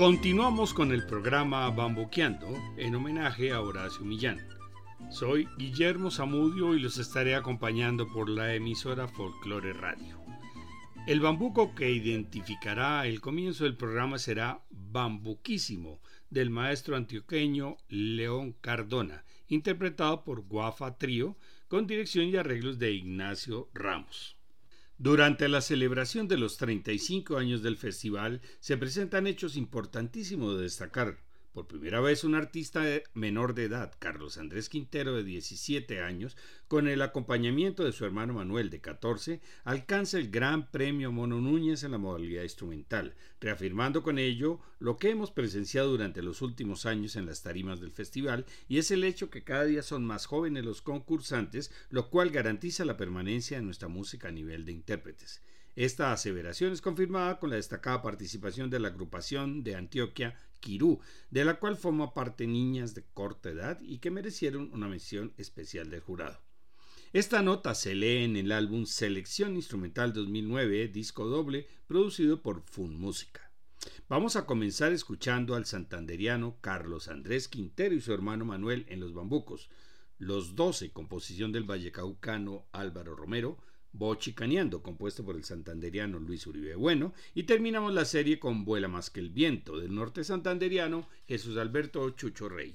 Continuamos con el programa Bamboqueando en homenaje a Horacio Millán. Soy Guillermo Zamudio y los estaré acompañando por la emisora Folklore Radio. El bambuco que identificará el comienzo del programa será Bambuquísimo del maestro antioqueño León Cardona, interpretado por Guafa Trío con dirección y arreglos de Ignacio Ramos. Durante la celebración de los 35 años del festival se presentan hechos importantísimos de destacar. Por primera vez un artista menor de edad, Carlos Andrés Quintero de 17 años, con el acompañamiento de su hermano Manuel de 14, alcanza el Gran Premio Mono Núñez en la modalidad instrumental, reafirmando con ello lo que hemos presenciado durante los últimos años en las tarimas del festival, y es el hecho que cada día son más jóvenes los concursantes, lo cual garantiza la permanencia de nuestra música a nivel de intérpretes. Esta aseveración es confirmada con la destacada participación de la agrupación de Antioquia Quirú, de la cual forma parte niñas de corta edad y que merecieron una mención especial del jurado. Esta nota se lee en el álbum Selección Instrumental 2009, disco doble, producido por Fun Música. Vamos a comenzar escuchando al santanderiano Carlos Andrés Quintero y su hermano Manuel en Los Bambucos, Los Doce, composición del vallecaucano Álvaro Romero, Bochicaneando, compuesto por el santanderiano Luis Uribe Bueno, y terminamos la serie con Vuela más que el viento, del norte santanderiano Jesús Alberto Chucho Rey.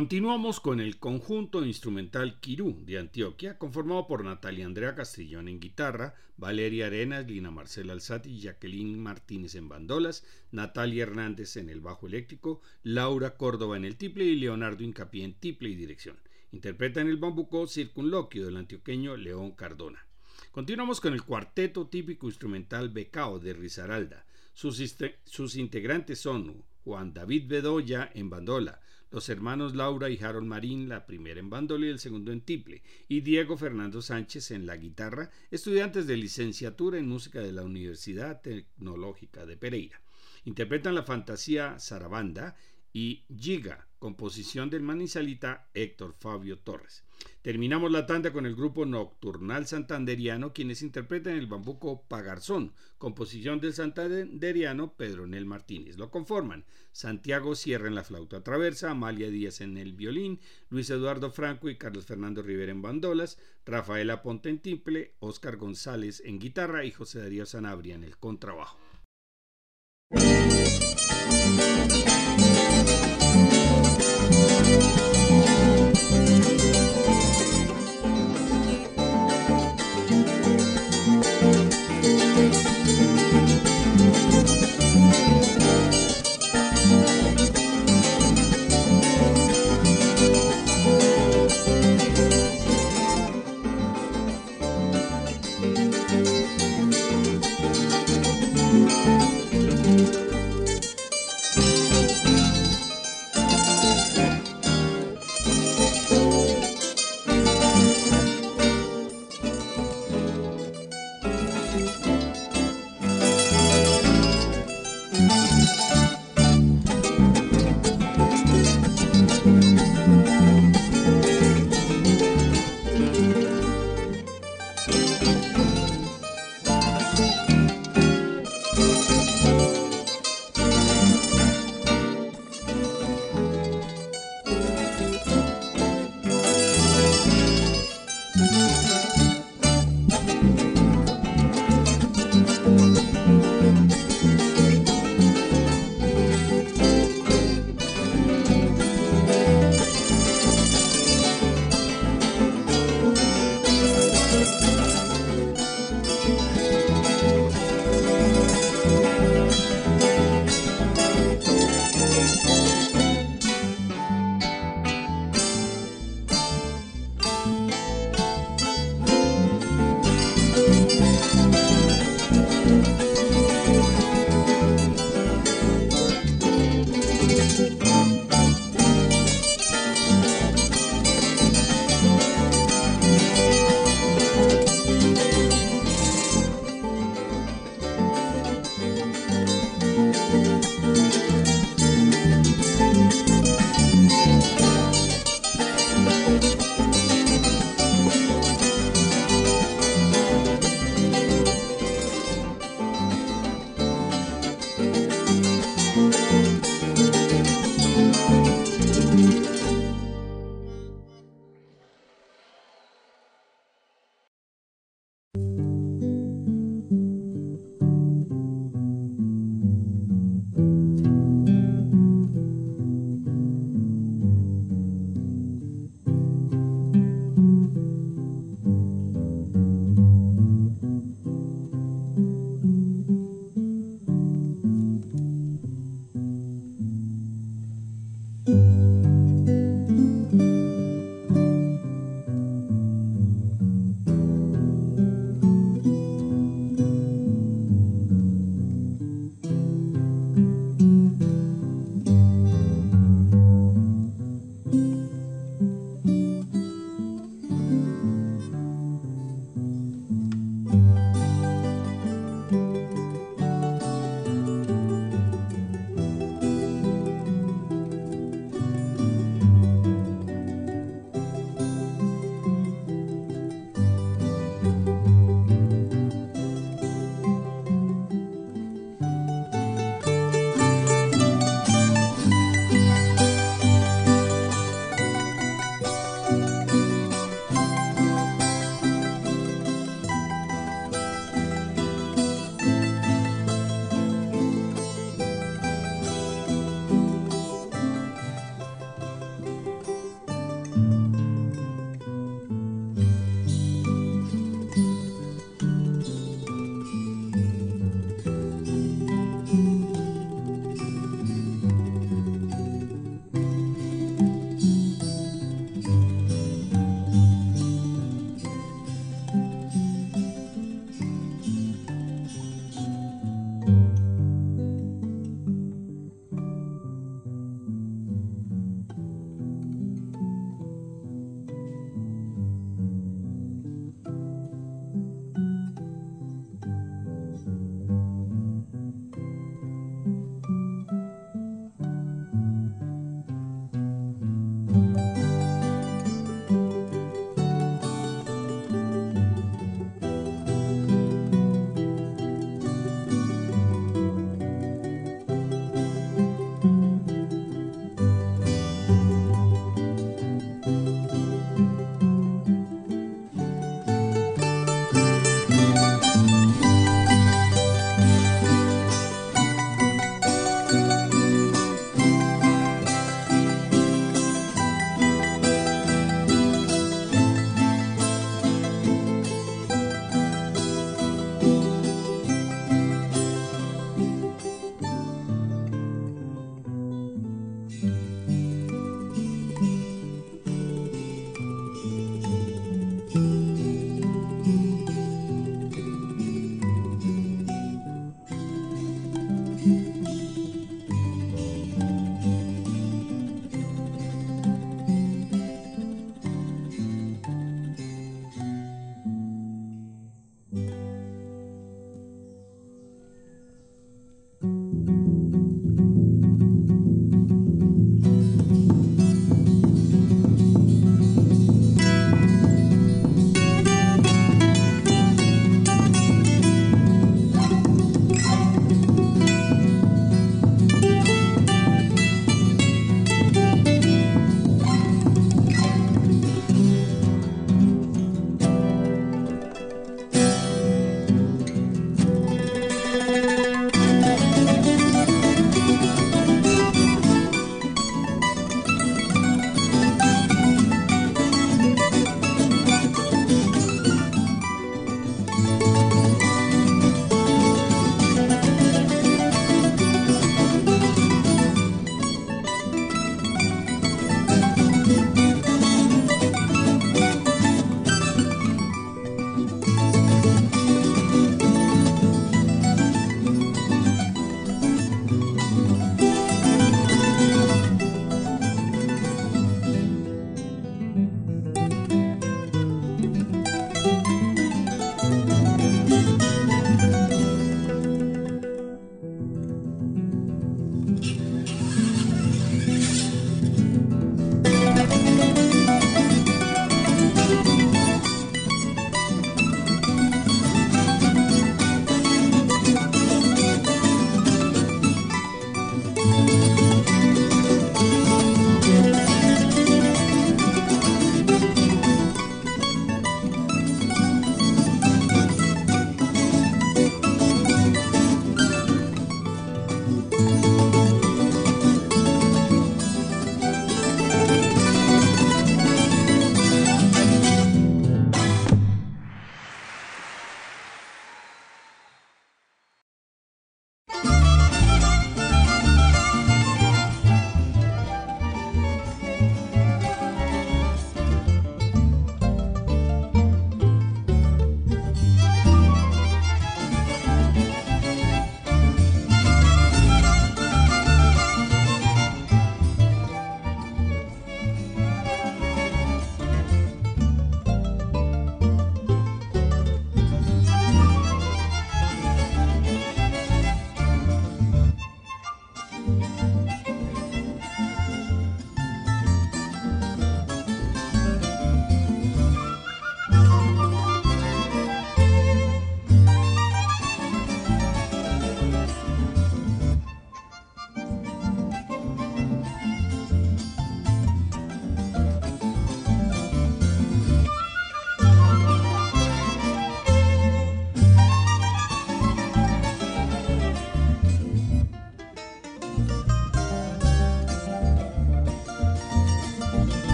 Continuamos con el conjunto instrumental Quirú de Antioquia, conformado por Natalia Andrea Castrillón en guitarra, Valeria Arenas, Lina Marcela Alzati, Jacqueline Martínez en bandolas, Natalia Hernández en el bajo eléctrico, Laura Córdoba en el tiple y Leonardo Incapié en tiple y dirección. Interpreta en el bambuco Circunloquio del antioqueño León Cardona. Continuamos con el cuarteto típico instrumental Becao de Risaralda. Sus, sus integrantes son Juan David Bedoya en bandola, los hermanos Laura y Harold Marín, la primera en bandola y el segundo en tiple, y Diego Fernando Sánchez en la guitarra, estudiantes de licenciatura en música de la Universidad Tecnológica de Pereira. Interpretan la fantasía Sarabanda y Giga, composición del manizalita Héctor Fabio Torres. Terminamos la tanda con el grupo Nocturnal Santanderiano, quienes interpretan el bambuco Pagarzón, composición del santanderiano Pedro Nel Martínez. Lo conforman Santiago Sierra en la flauta traversa, Amalia Díaz en el violín, Luis Eduardo Franco y Carlos Fernando Rivera en bandolas, Rafaela Ponte en timple, Óscar González en guitarra y José Darío Sanabria en el contrabajo.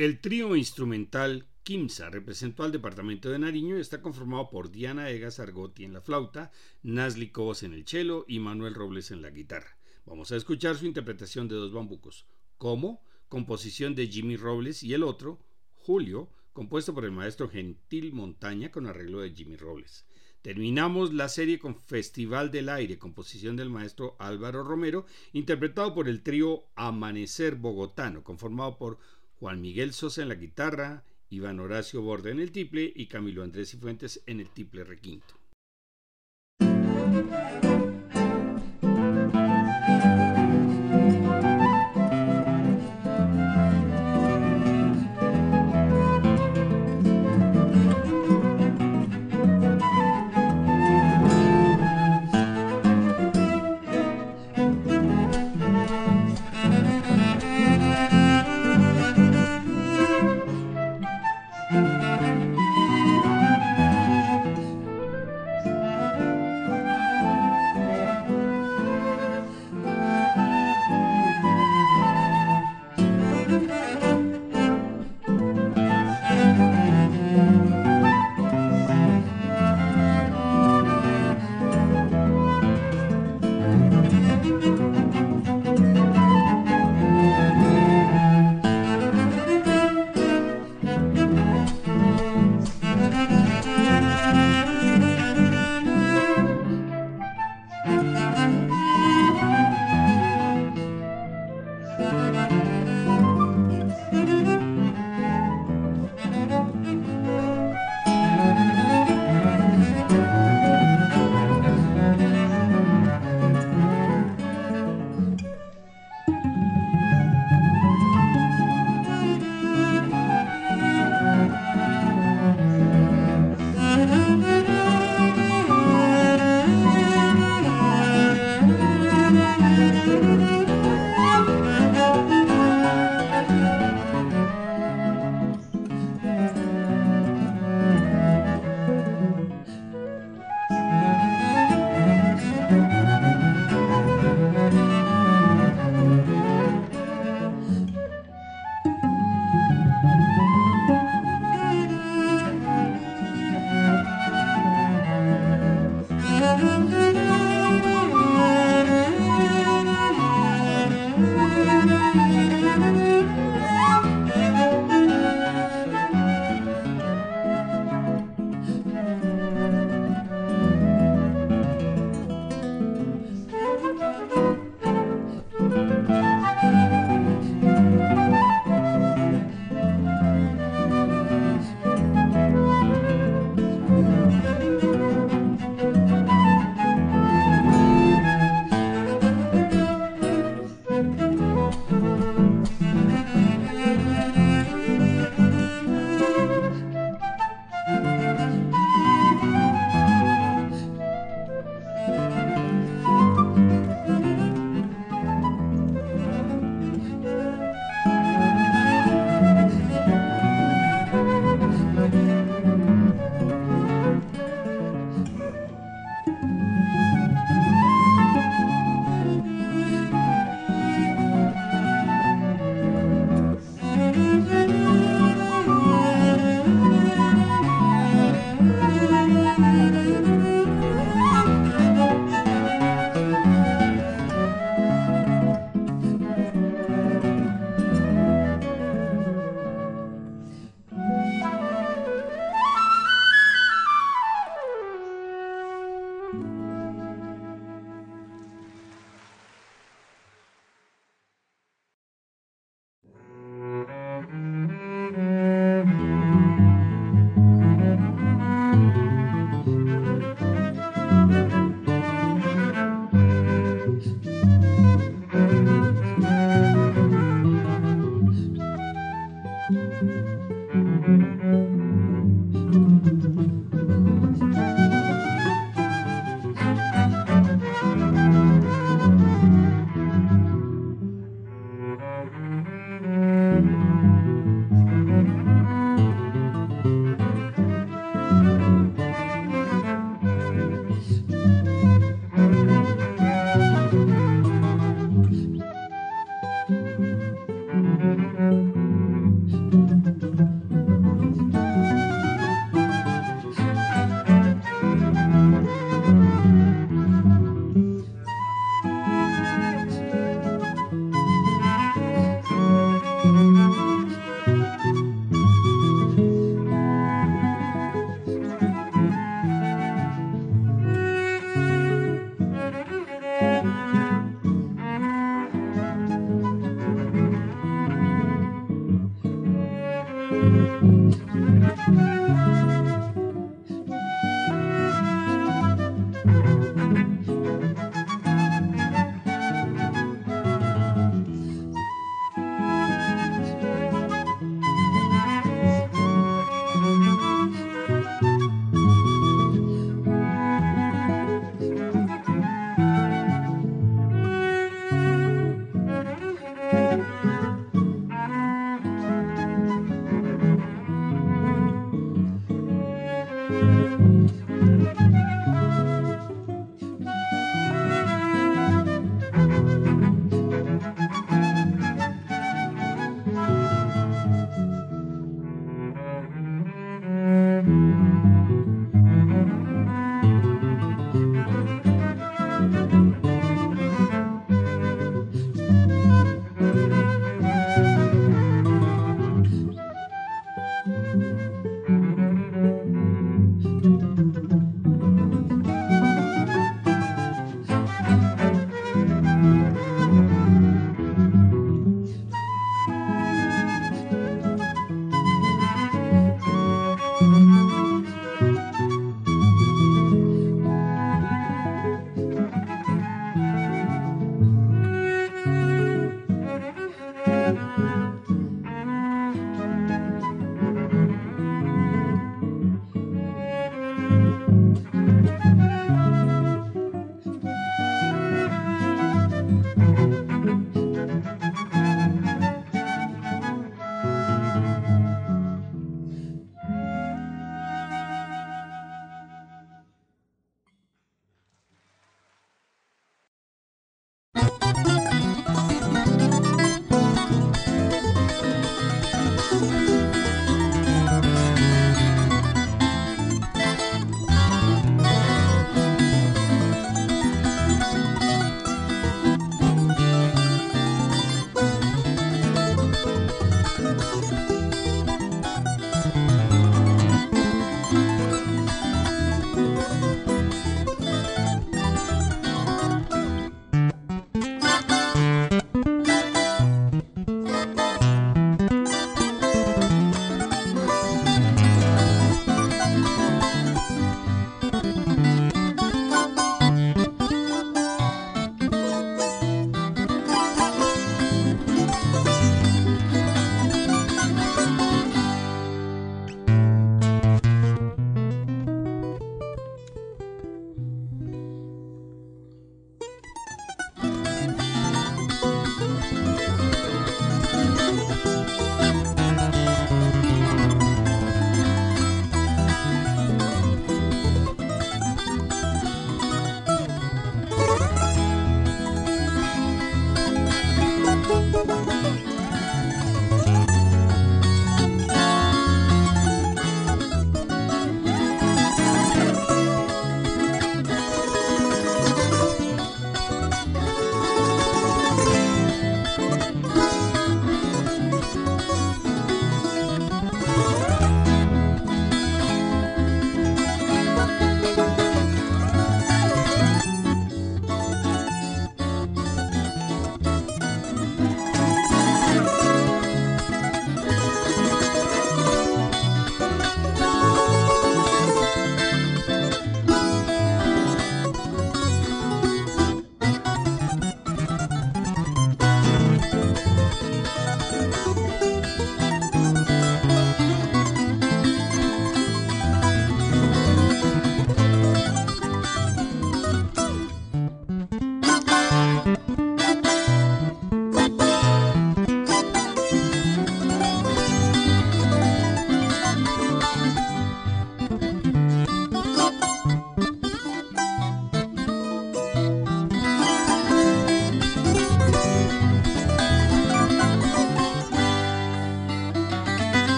El trío instrumental Kimsa representó al departamento de Nariño y está conformado por Diana Egas Argotti en la flauta, Nasli Cobos en el cello y Manuel Robles en la guitarra. Vamos a escuchar su interpretación de dos bambucos. Como, composición de Jimmy Robles y el otro, Julio, compuesto por el maestro Gentil Montaña con arreglo de Jimmy Robles. Terminamos la serie con Festival del Aire, composición del maestro Álvaro Romero, interpretado por el trío Amanecer Bogotano, conformado por Juan Miguel Sosa en la guitarra, Iván Horacio Borde en el tiple y Camilo Andrés y Fuentes en el tiple requinto.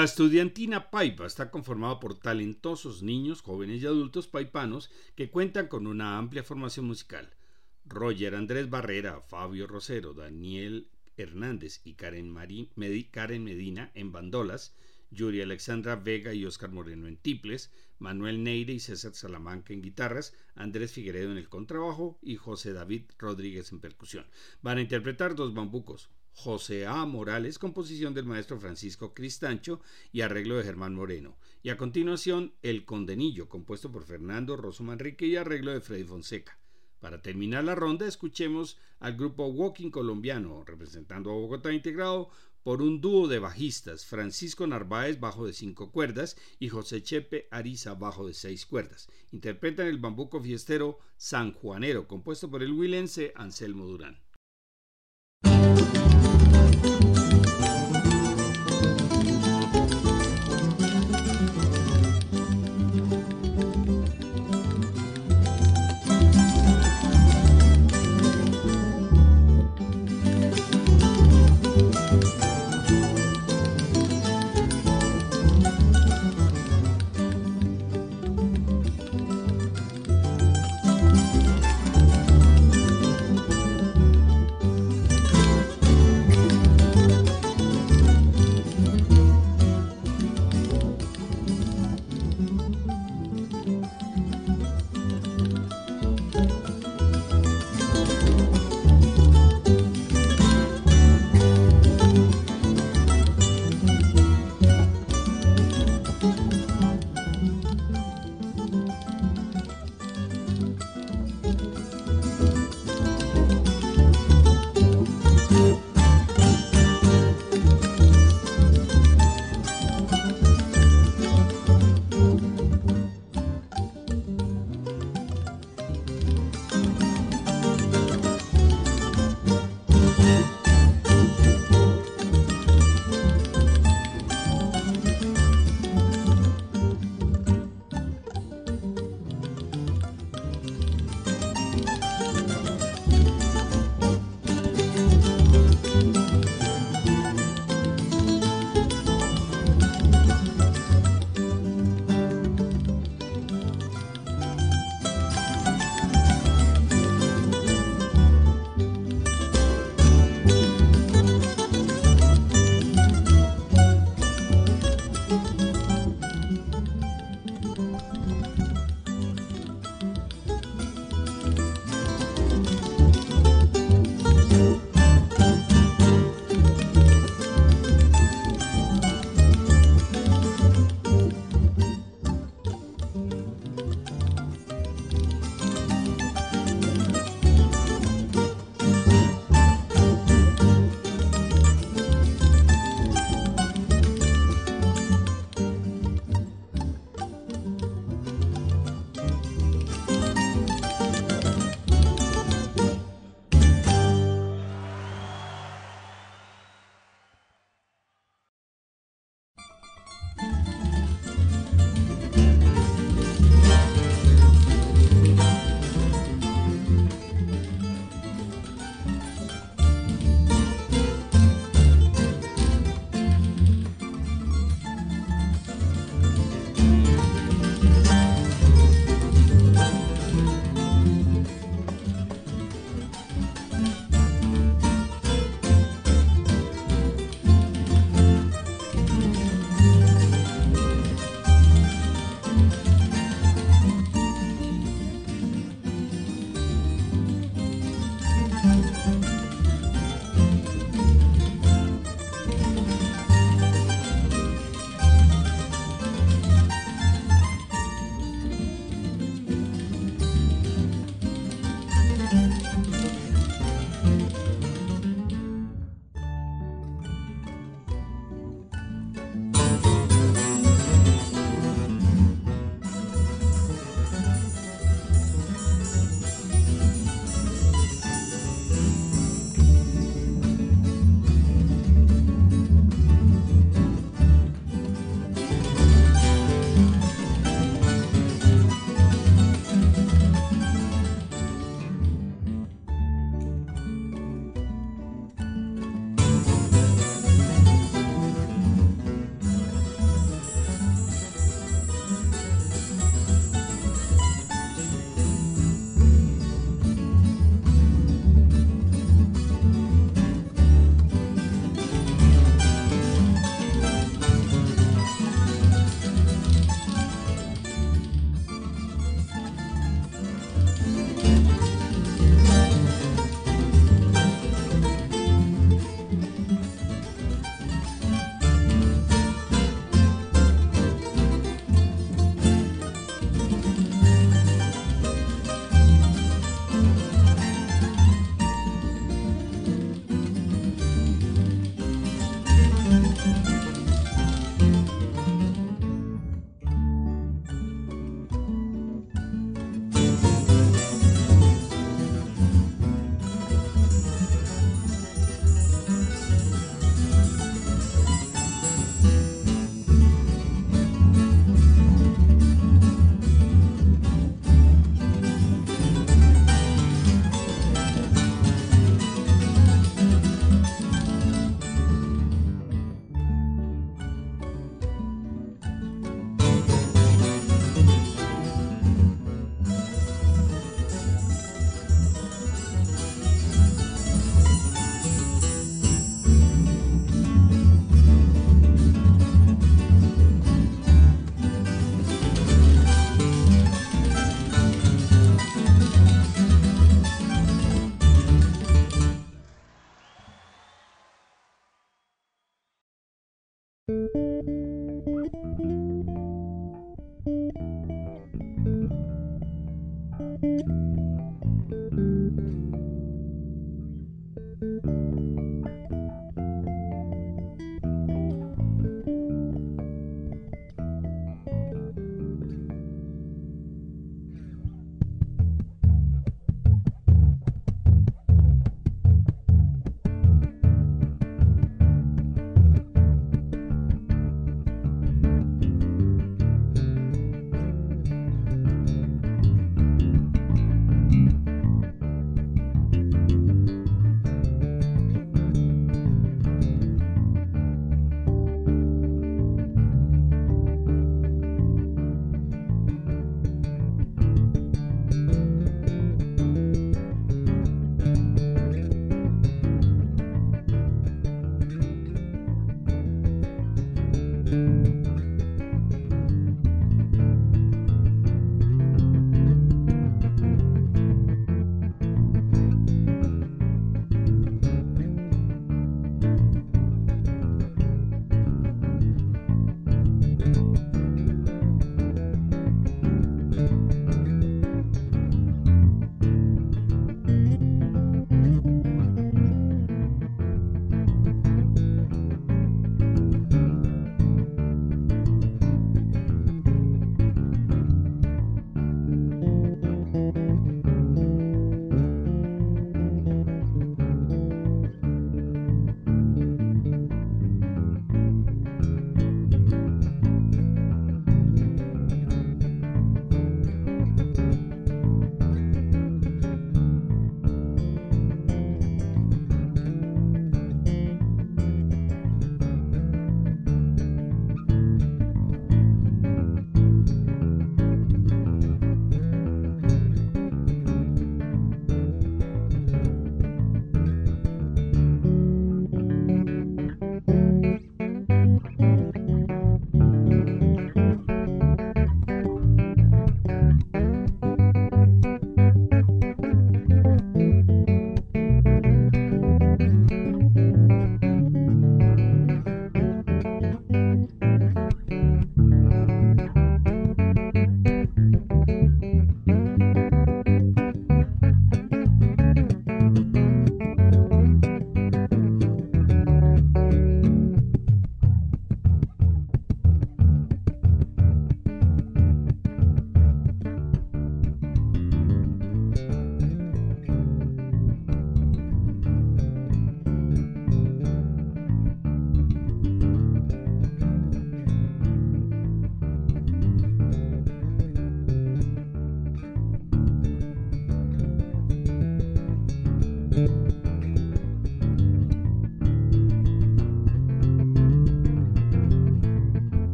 La estudiantina Paipa está conformada por talentosos niños, jóvenes y adultos paipanos que cuentan con una amplia formación musical. Roger Andrés Barrera, Fabio Rosero, Daniel Hernández y Karen, Medina en bandolas, Yuri Alexandra Vega y Oscar Moreno en tiples, Manuel Neire y César Salamanca en guitarras, Andrés Figueredo en el contrabajo y José David Rodríguez en percusión. Van a interpretar dos bambucos, José A. Morales, composición del maestro Francisco Cristancho y arreglo de Germán Moreno. Y a continuación, El Condenillo, compuesto por Fernando Rosso Manrique y arreglo de Freddy Fonseca. Para terminar la ronda, escuchemos al grupo Walking Colombiano, representando a Bogotá integrado por un dúo de bajistas, Francisco Narváez bajo de cinco cuerdas y José Chepe Ariza bajo de seis cuerdas. Interpretan el bambuco fiestero San Juanero, compuesto por el huilense Anselmo Durán.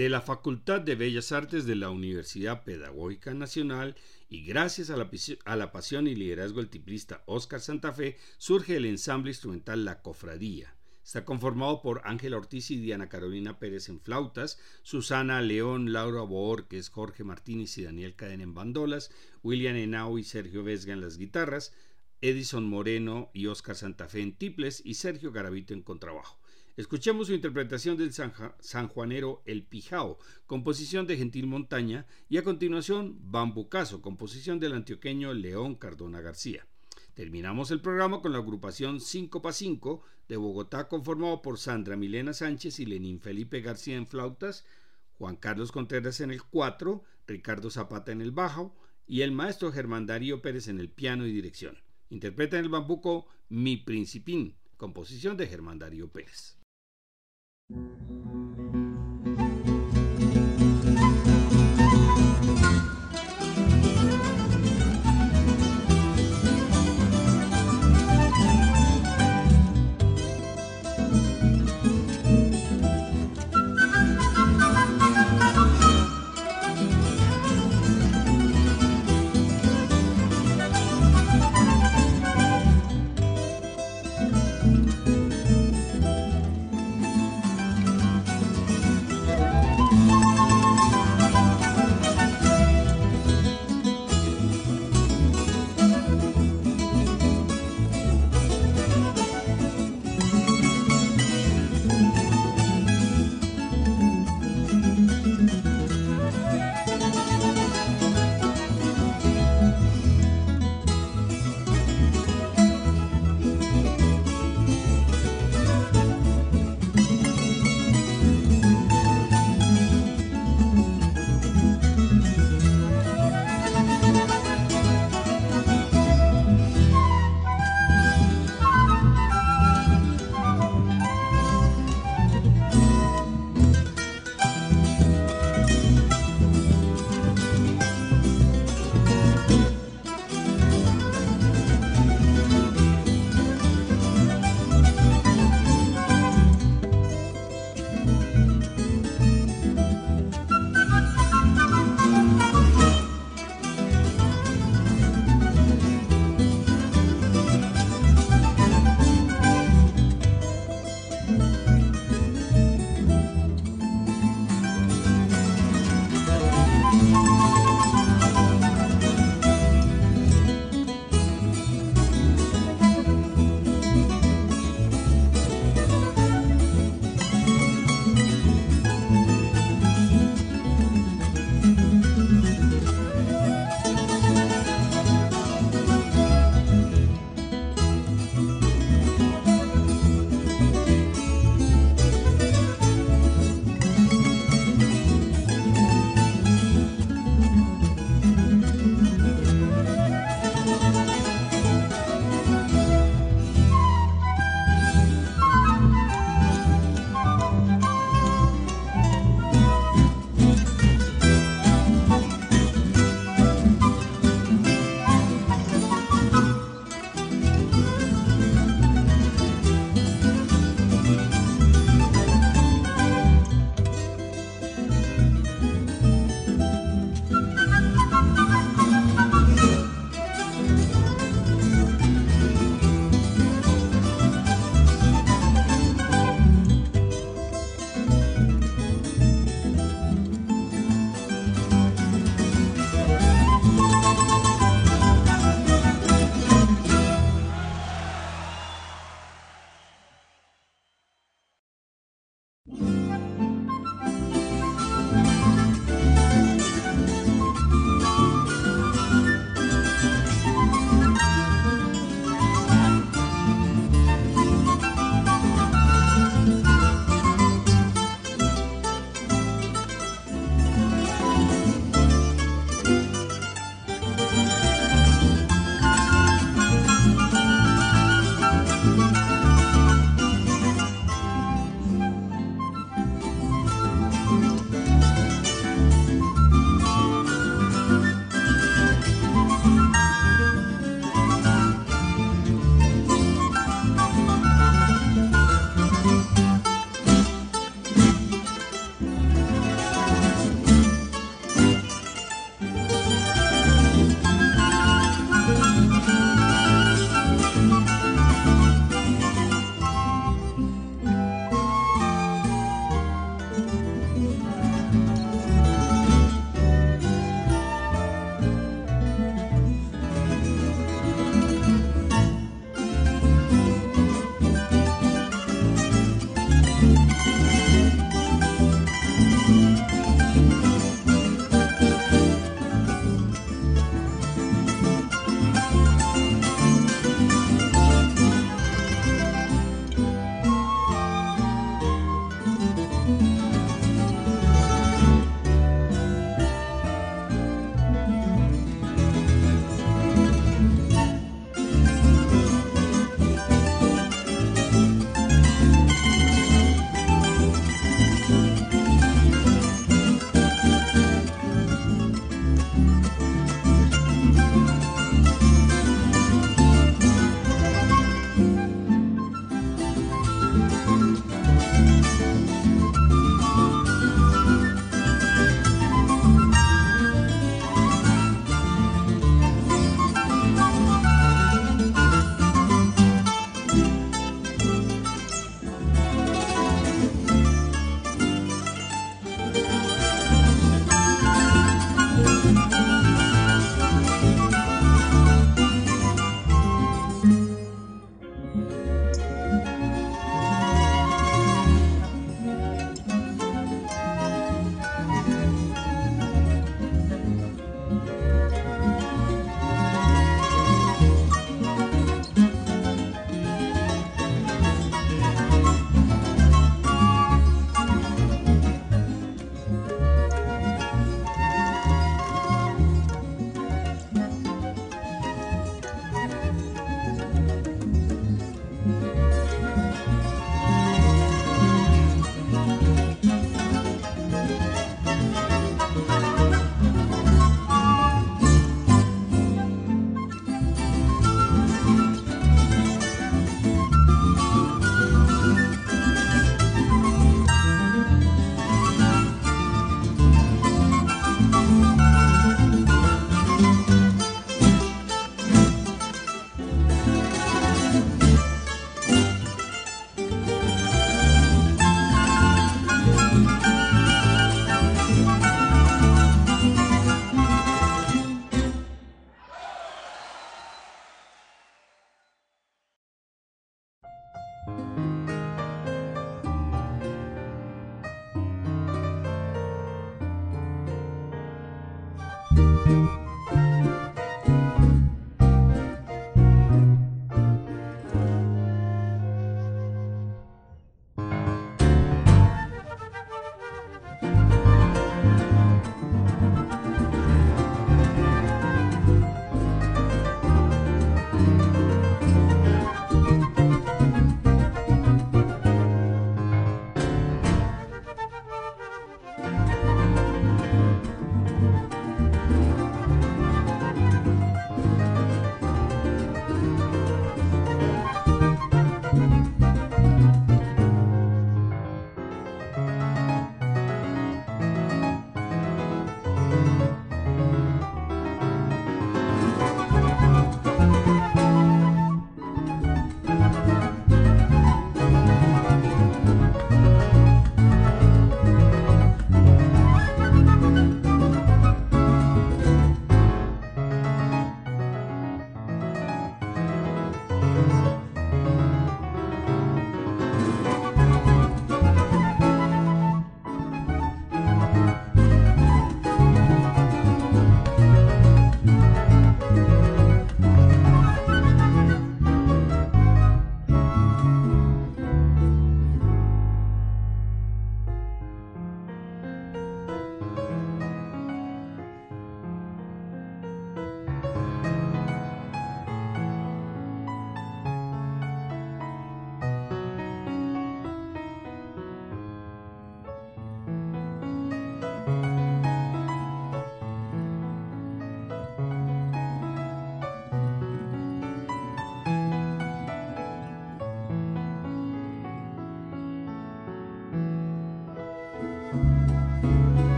De la Facultad de Bellas Artes de la Universidad Pedagógica Nacional y gracias a la, pasión y liderazgo del tiplista Oscar Santa Fe surge el ensamble instrumental La Cofradía. Está conformado por Ángela Ortiz y Diana Carolina Pérez en flautas, Susana León, Laura Boorques, Jorge Martínez y Daniel Cadena en bandolas, William Henao y Sergio Vesga en las guitarras, Edison Moreno y Oscar Santa Fe en tiples y Sergio Garavito en contrabajo. Escuchemos su interpretación del sanjuanero El Pijao, composición de Gentil Montaña, y a continuación Bambucazo, composición del antioqueño León Cardona García. Terminamos el programa con la agrupación 5 x 5 de Bogotá, conformado por Sandra Milena Sánchez y Lenín Felipe García en flautas, Juan Carlos Contreras en el 4, Ricardo Zapata en el bajo y el maestro Germán Darío Pérez en el piano y dirección. Interpreta en el bambuco Mi Principín, composición de Germán Darío Pérez. thank you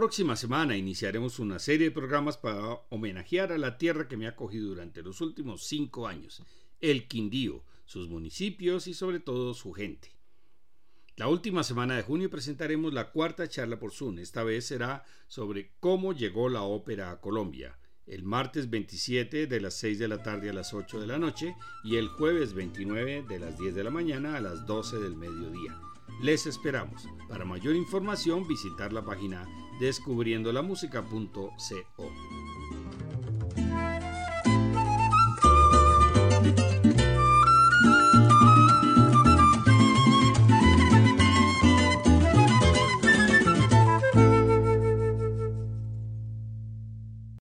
próxima semana iniciaremos una serie de programas para homenajear a la tierra que me ha acogido durante los últimos cinco años, el Quindío, sus municipios y sobre todo su gente. La última semana de junio presentaremos la cuarta charla por Zoom. Esta vez será sobre cómo llegó la ópera a Colombia. El martes 27 de las 6 de la tarde a las 8 de la noche y el jueves 29 de las 10 de la mañana a las 12 del mediodía. Les esperamos. Para mayor información visitar la página descubriendolamusica.co.